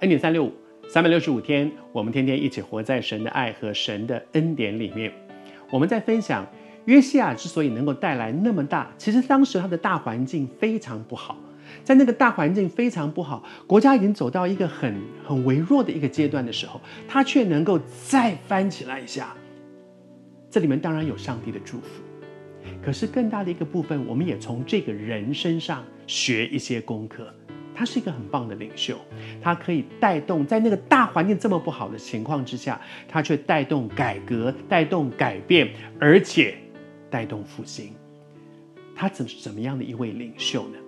恩典三六五，三百六十五天，我们天天一起活在神的爱和神的恩典里面。我们在分享约西亚之所以能够带来那么大，其实当时他的大环境非常不好，在那个大环境非常不好，国家已经走到一个很很微弱的一个阶段的时候，他却能够再翻起来一下。这里面当然有上帝的祝福，可是更大的一个部分，我们也从这个人身上学一些功课。他是一个很棒的领袖，他可以带动在那个大环境这么不好的情况之下，他却带动改革、带动改变，而且带动复兴。他怎怎么样的一位领袖呢？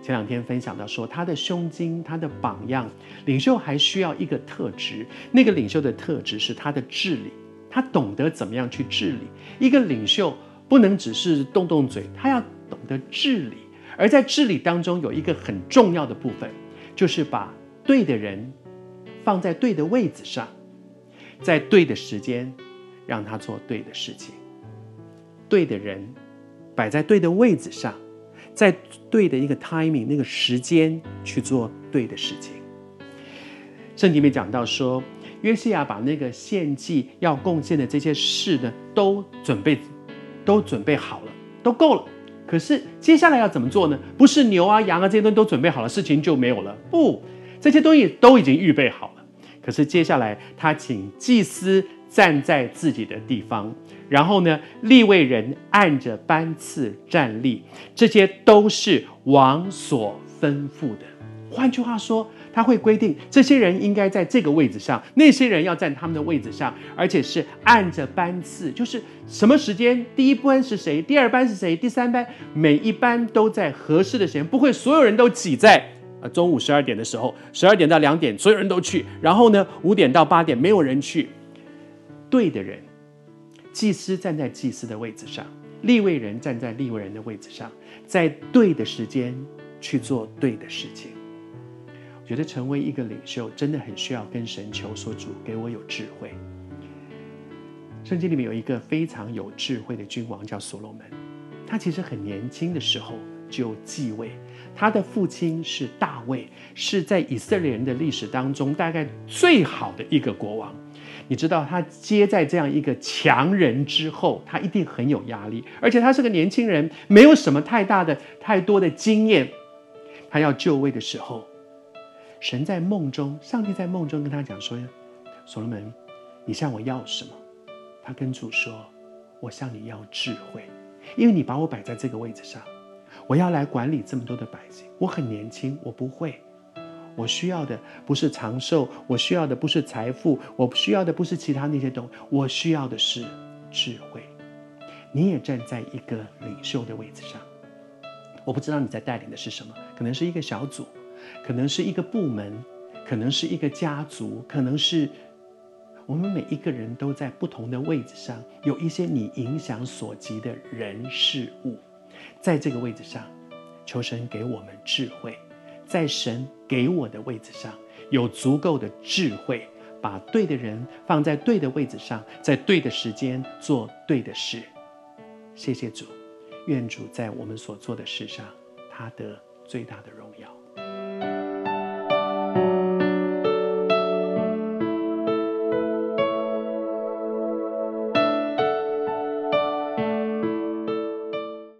前两天分享到说，他的胸襟、他的榜样，领袖还需要一个特质，那个领袖的特质是他的治理，他懂得怎么样去治理。一个领袖不能只是动动嘴，他要懂得治理。而在治理当中，有一个很重要的部分，就是把对的人放在对的位子上，在对的时间让他做对的事情。对的人摆在对的位子上，在对的一个 timing 那个时间去做对的事情。圣经里面讲到说，约西亚把那个献祭要贡献的这些事呢，都准备都准备好了，都够了。可是接下来要怎么做呢？不是牛啊、羊啊这些东西都准备好了，事情就没有了。不，这些东西都已经预备好了。可是接下来他请祭司站在自己的地方，然后呢，立位人按着班次站立，这些都是王所吩咐的。换句话说。他会规定这些人应该在这个位置上，那些人要站他们的位置上，而且是按着班次，就是什么时间，第一班是谁，第二班是谁，第三班，每一班都在合适的时间，不会所有人都挤在呃中午十二点的时候，十二点到两点所有人都去，然后呢五点到八点没有人去。对的人，祭司站在祭司的位置上，立位人站在立位人的位置上，在对的时间去做对的事情。觉得成为一个领袖真的很需要跟神求所，主给我有智慧。圣经里面有一个非常有智慧的君王叫所罗门，他其实很年轻的时候就继位，他的父亲是大卫，是在以色列人的历史当中大概最好的一个国王。你知道他接在这样一个强人之后，他一定很有压力，而且他是个年轻人，没有什么太大的、太多的经验。他要就位的时候。神在梦中，上帝在梦中跟他讲说：“所罗门，你向我要什么？”他跟主说：“我向你要智慧，因为你把我摆在这个位置上，我要来管理这么多的百姓。我很年轻，我不会。我需要的不是长寿，我需要的不是财富，我需要的不是其他那些东西，我需要的是智慧。你也站在一个领袖的位置上，我不知道你在带领的是什么，可能是一个小组。”可能是一个部门，可能是一个家族，可能是我们每一个人都在不同的位置上，有一些你影响所及的人事物，在这个位置上，求神给我们智慧，在神给我的位置上有足够的智慧，把对的人放在对的位置上，在对的时间做对的事。谢谢主，愿主在我们所做的事上，他得最大的荣耀。